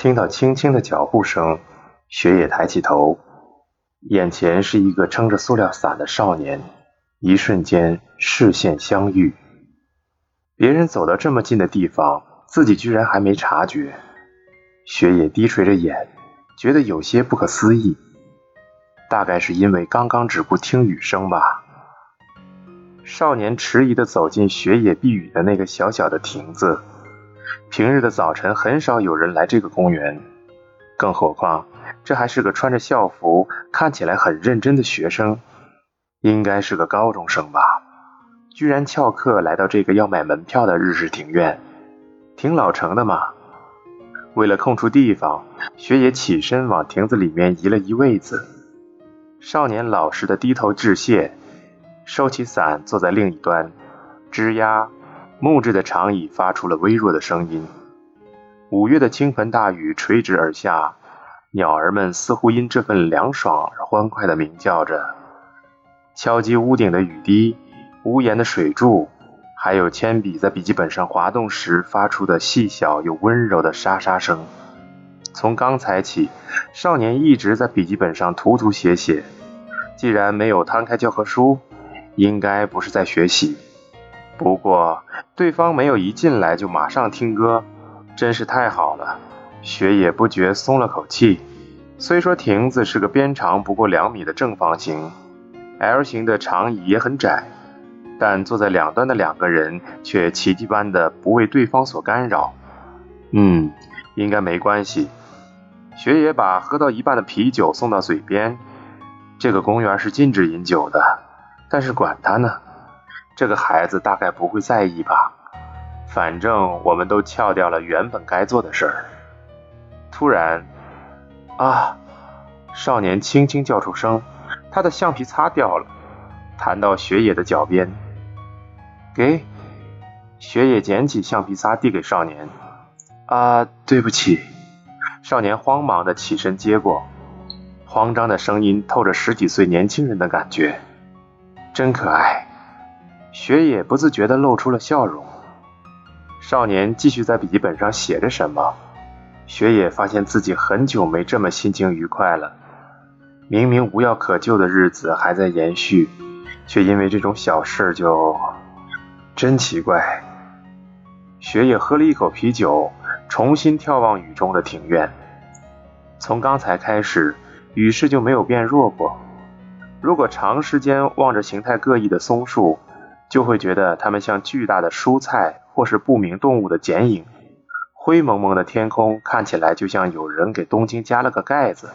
听到轻轻的脚步声，雪野抬起头，眼前是一个撑着塑料伞的少年，一瞬间视线相遇。别人走到这么近的地方，自己居然还没察觉。雪野低垂着眼，觉得有些不可思议。大概是因为刚刚只顾听雨声吧。少年迟疑的走进雪野避雨的那个小小的亭子。平日的早晨很少有人来这个公园，更何况这还是个穿着校服、看起来很认真的学生，应该是个高中生吧？居然翘课来到这个要买门票的日式庭院，挺老成的嘛。为了空出地方，雪野起身往亭子里面移了移位子。少年老实的低头致谢，收起伞，坐在另一端，吱呀。木质的长椅发出了微弱的声音。五月的倾盆大雨垂直而下，鸟儿们似乎因这份凉爽而欢快地鸣叫着。敲击屋顶的雨滴、屋檐的水柱，还有铅笔在笔记本上滑动时发出的细小又温柔的沙沙声。从刚才起，少年一直在笔记本上涂涂写写。既然没有摊开教科书，应该不是在学习。不过，对方没有一进来就马上听歌，真是太好了。雪野不觉松了口气。虽说亭子是个边长不过两米的正方形，L 型的长椅也很窄，但坐在两端的两个人却奇迹般的不为对方所干扰。嗯，应该没关系。雪野把喝到一半的啤酒送到嘴边。这个公园是禁止饮酒的，但是管他呢。这个孩子大概不会在意吧，反正我们都翘掉了原本该做的事儿。突然，啊！少年轻轻叫出声，他的橡皮擦掉了，弹到雪野的脚边。给，雪野捡起橡皮擦递给少年。啊，对不起。少年慌忙的起身接过，慌张的声音透着十几岁年轻人的感觉，真可爱。雪野不自觉地露出了笑容。少年继续在笔记本上写着什么。雪野发现自己很久没这么心情愉快了。明明无药可救的日子还在延续，却因为这种小事就……真奇怪。雪野喝了一口啤酒，重新眺望雨中的庭院。从刚才开始，雨势就没有变弱过。如果长时间望着形态各异的松树，就会觉得它们像巨大的蔬菜，或是不明动物的剪影。灰蒙蒙的天空看起来就像有人给东京加了个盖子。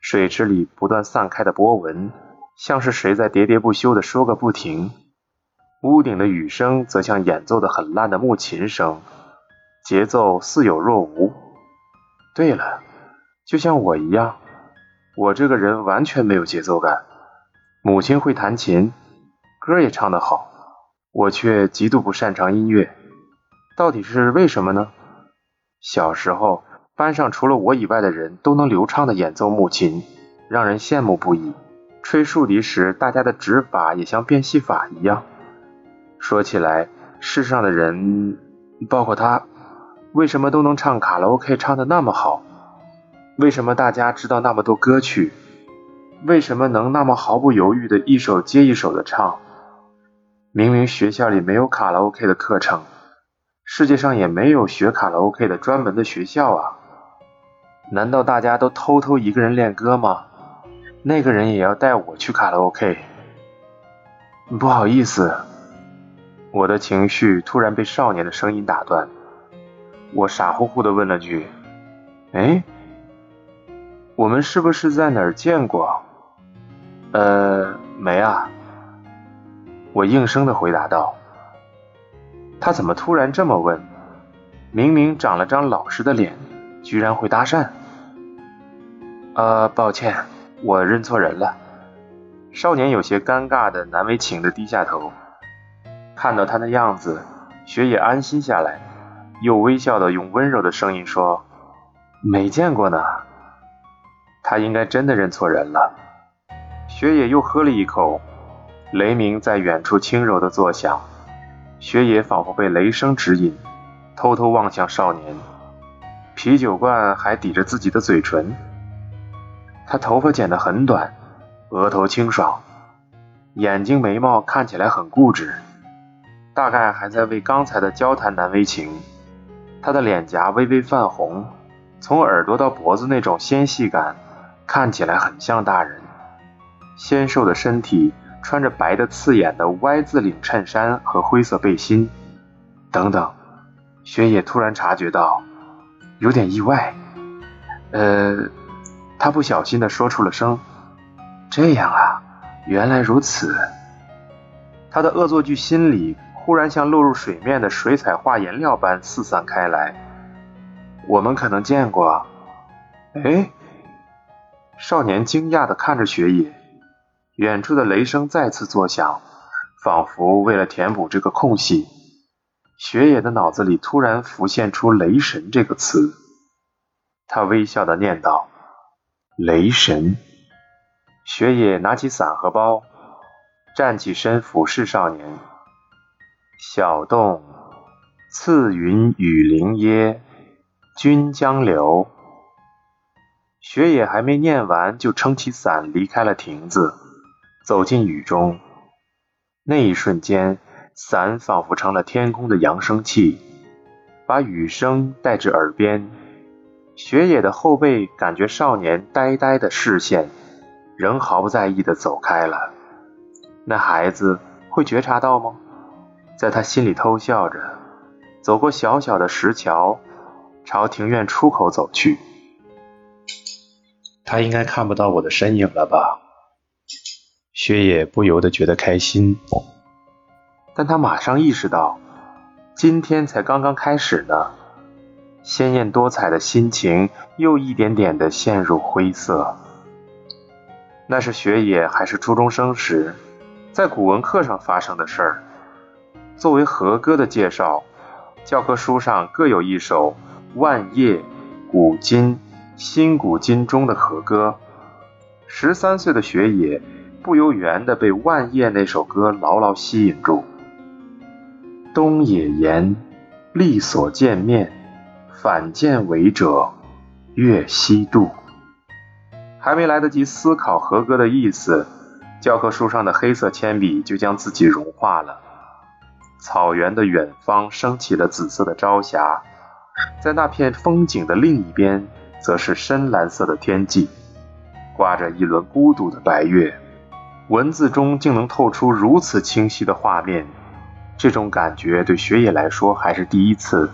水池里不断散开的波纹，像是谁在喋喋不休地说个不停。屋顶的雨声则像演奏的很烂的木琴声，节奏似有若无。对了，就像我一样，我这个人完全没有节奏感。母亲会弹琴。歌也唱得好，我却极度不擅长音乐，到底是为什么呢？小时候班上除了我以外的人都能流畅的演奏木琴，让人羡慕不已。吹竖笛时，大家的指法也像变戏法一样。说起来，世上的人，包括他，为什么都能唱卡拉 OK 唱的那么好？为什么大家知道那么多歌曲？为什么能那么毫不犹豫的一首接一首的唱？明明学校里没有卡拉 OK 的课程，世界上也没有学卡拉 OK 的专门的学校啊！难道大家都偷偷一个人练歌吗？那个人也要带我去卡拉 OK？不好意思，我的情绪突然被少年的声音打断，我傻乎乎的问了句：“哎，我们是不是在哪儿见过？”呃，没啊。我应声的回答道：“他怎么突然这么问？明明长了张老实的脸，居然会搭讪。”呃，抱歉，我认错人了。少年有些尴尬的、难为情的低下头。看到他的样子，雪野安心下来，又微笑的用温柔的声音说：“没见过呢。”他应该真的认错人了。雪野又喝了一口。雷鸣在远处轻柔的作响，雪野仿佛被雷声指引，偷偷望向少年。啤酒罐还抵着自己的嘴唇。他头发剪得很短，额头清爽，眼睛眉毛看起来很固执，大概还在为刚才的交谈难为情。他的脸颊微微泛红，从耳朵到脖子那种纤细感，看起来很像大人。纤瘦的身体，穿着白的刺眼的 Y 字领衬衫和灰色背心，等等。雪野突然察觉到，有点意外。呃，他不小心的说出了声：“这样啊，原来如此。”他的恶作剧心理忽然像落入水面的水彩画颜料般四散开来。我们可能见过。哎，少年惊讶的看着雪野。远处的雷声再次作响，仿佛为了填补这个空隙。雪野的脑子里突然浮现出“雷神”这个词，他微笑的念道：“雷神。”雪野拿起伞和包，站起身俯视少年：“小洞，次云雨林耶，君将留。”雪野还没念完，就撑起伞离开了亭子。走进雨中，那一瞬间，伞仿佛成了天空的扬声器，把雨声带至耳边。雪野的后背感觉少年呆呆的视线，仍毫不在意的走开了。那孩子会觉察到吗？在他心里偷笑着，走过小小的石桥，朝庭院出口走去。他应该看不到我的身影了吧？雪野不由得觉得开心，但他马上意识到，今天才刚刚开始呢。鲜艳多彩的心情又一点点的陷入灰色。那是雪野还是初中生时，在古文课上发生的事儿。作为和歌的介绍，教科书上各有一首《万叶》《古今》《新古今》中的和歌。十三岁的雪野。不由缘的被万叶那首歌牢牢吸引住。东野言，力所见面，反见为者，月西渡。还没来得及思考和歌的意思，教科书上的黑色铅笔就将自己融化了。草原的远方升起了紫色的朝霞，在那片风景的另一边，则是深蓝色的天际，挂着一轮孤独的白月。文字中竟能透出如此清晰的画面，这种感觉对雪野来说还是第一次。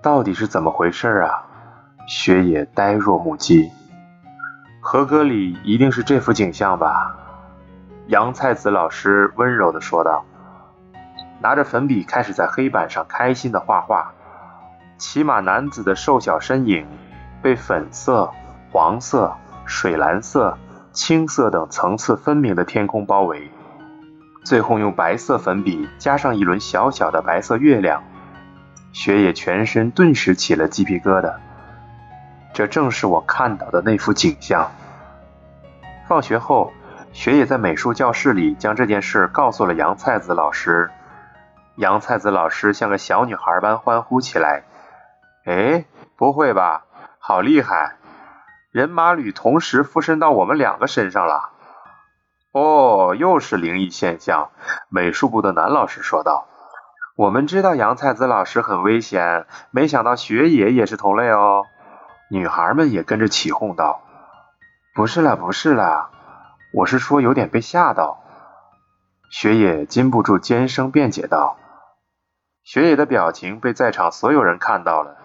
到底是怎么回事啊？雪野呆若木鸡。和歌里一定是这幅景象吧？杨菜子老师温柔地说道，拿着粉笔开始在黑板上开心地画画。骑马男子的瘦小身影被粉色、黄色、水蓝色。青色等层次分明的天空包围，最后用白色粉笔加上一轮小小的白色月亮，雪野全身顿时起了鸡皮疙瘩。这正是我看到的那幅景象。放学后，雪野在美术教室里将这件事告诉了杨菜子老师，杨菜子老师像个小女孩般欢呼起来：“哎，不会吧，好厉害！”人马吕同时附身到我们两个身上了。哦，又是灵异现象。美术部的男老师说道：“我们知道杨菜子老师很危险，没想到雪野也是同类哦。”女孩们也跟着起哄道：“不是啦，不是啦，我是说有点被吓到。”雪野禁不住尖声辩解道：“雪野的表情被在场所有人看到了，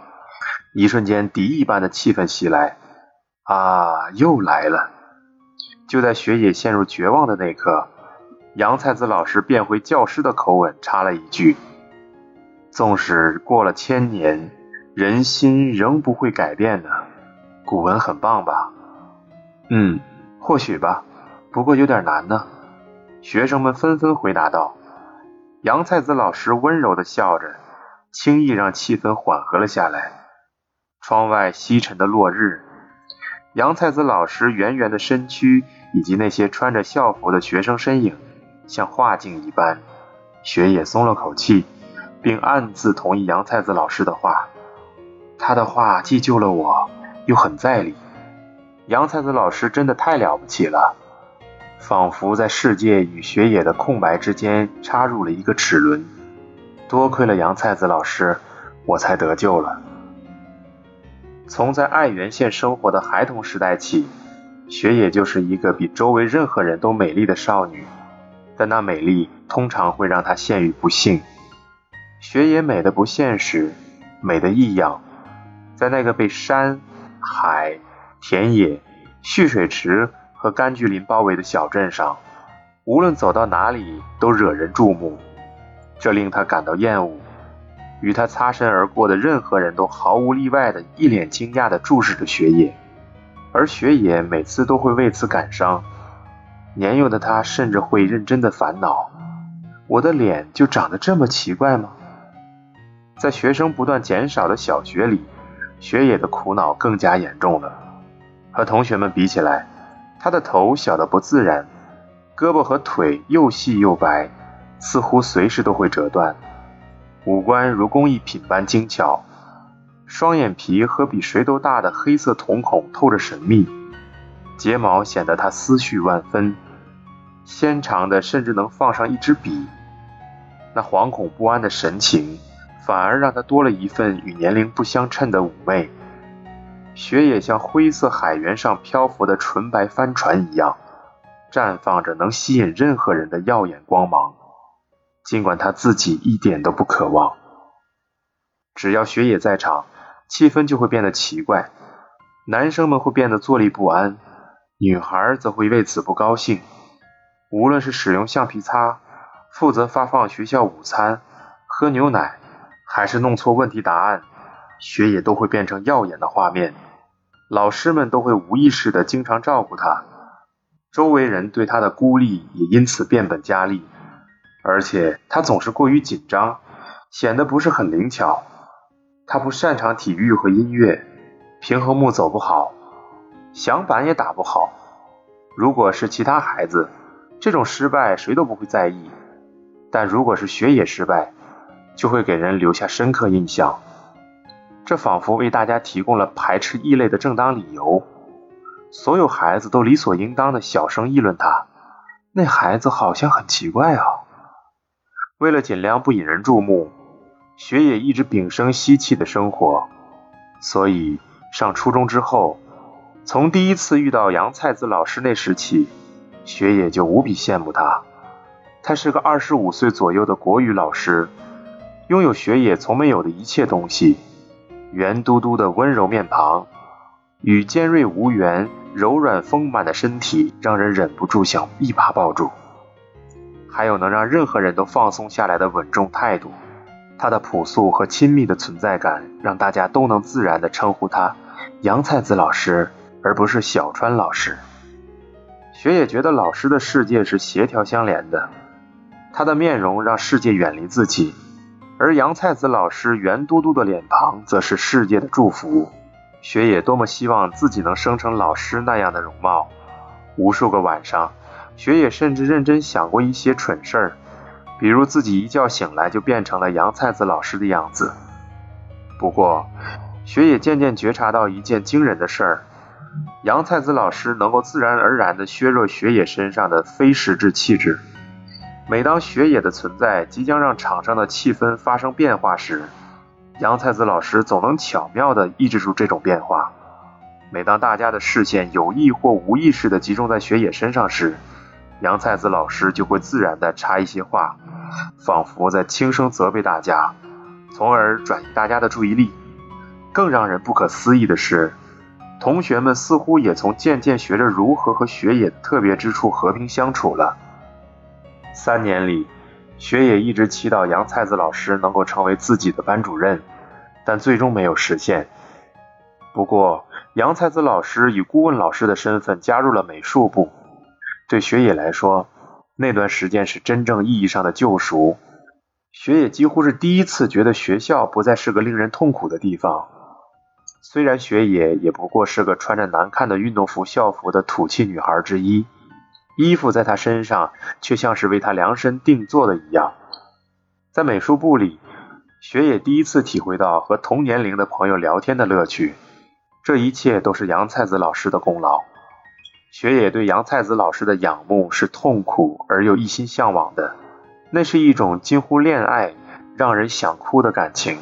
一瞬间敌意般的气氛袭来。”啊，又来了！就在雪野陷入绝望的那刻，杨菜子老师变回教师的口吻插了一句：“纵使过了千年，人心仍不会改变呢。”古文很棒吧？嗯，或许吧，不过有点难呢。学生们纷纷回答道。杨菜子老师温柔的笑着，轻易让气氛缓和了下来。窗外西沉的落日。杨菜子老师圆圆的身躯，以及那些穿着校服的学生身影，像画境一般。雪野松了口气，并暗自同意杨菜子老师的话：他的话既救了我，又很在理。杨菜子老师真的太了不起了，仿佛在世界与雪野的空白之间插入了一个齿轮。多亏了杨菜子老师，我才得救了。从在爱媛县生活的孩童时代起，雪野就是一个比周围任何人都美丽的少女，但那美丽通常会让她陷于不幸。雪野美的不现实，美的异样，在那个被山、海、田野、蓄水池和柑橘林包围的小镇上，无论走到哪里都惹人注目。这令他感到厌恶，与他擦身而过的任何人都毫无例外的一脸惊讶地注视着雪野，而雪野每次都会为此感伤。年幼的他甚至会认真的烦恼：我的脸就长得这么奇怪吗？在学生不断减少的小学里，雪野的苦恼更加严重了。和同学们比起来，他的头小得不自然，胳膊和腿又细又白。似乎随时都会折断，五官如工艺品般精巧，双眼皮和比谁都大的黑色瞳孔透着神秘，睫毛显得他思绪万分，纤长的甚至能放上一支笔。那惶恐不安的神情，反而让他多了一份与年龄不相称的妩媚。雪野像灰色海原上漂浮的纯白帆船一样，绽放着能吸引任何人的耀眼光芒。尽管他自己一点都不渴望，只要雪野在场，气氛就会变得奇怪。男生们会变得坐立不安，女孩则会为此不高兴。无论是使用橡皮擦、负责发放学校午餐、喝牛奶，还是弄错问题答案，雪野都会变成耀眼的画面。老师们都会无意识的经常照顾他，周围人对他的孤立也因此变本加厉。而且他总是过于紧张，显得不是很灵巧。他不擅长体育和音乐，平衡木走不好，响板也打不好。如果是其他孩子，这种失败谁都不会在意；但如果是学野失败，就会给人留下深刻印象。这仿佛为大家提供了排斥异类的正当理由。所有孩子都理所应当的小声议论他：“那孩子好像很奇怪啊。”为了尽量不引人注目，雪野一直屏声息气的生活。所以上初中之后，从第一次遇到杨菜子老师那时起，雪野就无比羡慕他。他是个二十五岁左右的国语老师，拥有雪野从没有的一切东西：圆嘟嘟的温柔面庞，与尖锐无缘、柔软丰满的身体，让人忍不住想一把抱住。还有能让任何人都放松下来的稳重态度，他的朴素和亲密的存在感，让大家都能自然地称呼他杨菜子老师，而不是小川老师。雪野觉得老师的世界是协调相连的，他的面容让世界远离自己，而杨菜子老师圆嘟嘟的脸庞则是世界的祝福。雪野多么希望自己能生成老师那样的容貌，无数个晚上。雪野甚至认真想过一些蠢事儿，比如自己一觉醒来就变成了杨菜子老师的样子。不过，雪野渐渐觉察到一件惊人的事儿：杨菜子老师能够自然而然地削弱雪野身上的非实质气质。每当雪野的存在即将让场上的气氛发生变化时，杨菜子老师总能巧妙地抑制住这种变化。每当大家的视线有意或无意识地集中在雪野身上时，杨菜子老师就会自然地插一些话，仿佛在轻声责备大家，从而转移大家的注意力。更让人不可思议的是，同学们似乎也从渐渐学着如何和雪野特别之处和平相处了。三年里，雪野一直祈祷杨菜子老师能够成为自己的班主任，但最终没有实现。不过，杨菜子老师以顾问老师的身份加入了美术部。对雪野来说，那段时间是真正意义上的救赎。雪野几乎是第一次觉得学校不再是个令人痛苦的地方。虽然雪野也不过是个穿着难看的运动服校服的土气女孩之一，衣服在她身上却像是为她量身定做的一样。在美术部里，雪野第一次体会到和同年龄的朋友聊天的乐趣。这一切都是杨菜子老师的功劳。雪野对杨菜子老师的仰慕是痛苦而又一心向往的，那是一种近乎恋爱、让人想哭的感情。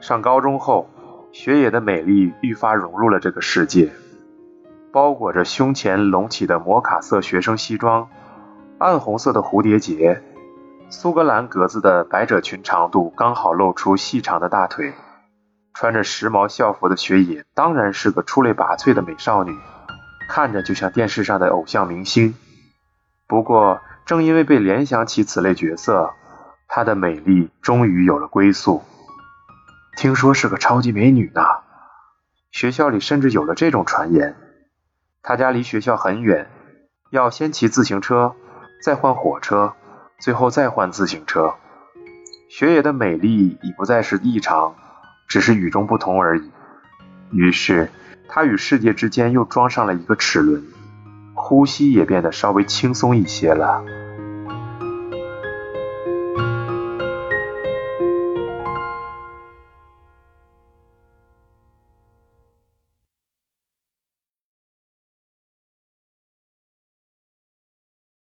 上高中后，雪野的美丽愈发融入了这个世界。包裹着胸前隆起的摩卡色学生西装，暗红色的蝴蝶结，苏格兰格子的百褶裙长度刚好露出细长的大腿。穿着时髦校服的雪野当然是个出类拔萃的美少女，看着就像电视上的偶像明星。不过，正因为被联想起此类角色，她的美丽终于有了归宿。听说是个超级美女呢，学校里甚至有了这种传言。她家离学校很远，要先骑自行车，再换火车，最后再换自行车。雪野的美丽已不再是异常。只是与众不同而已。于是，他与世界之间又装上了一个齿轮，呼吸也变得稍微轻松一些了。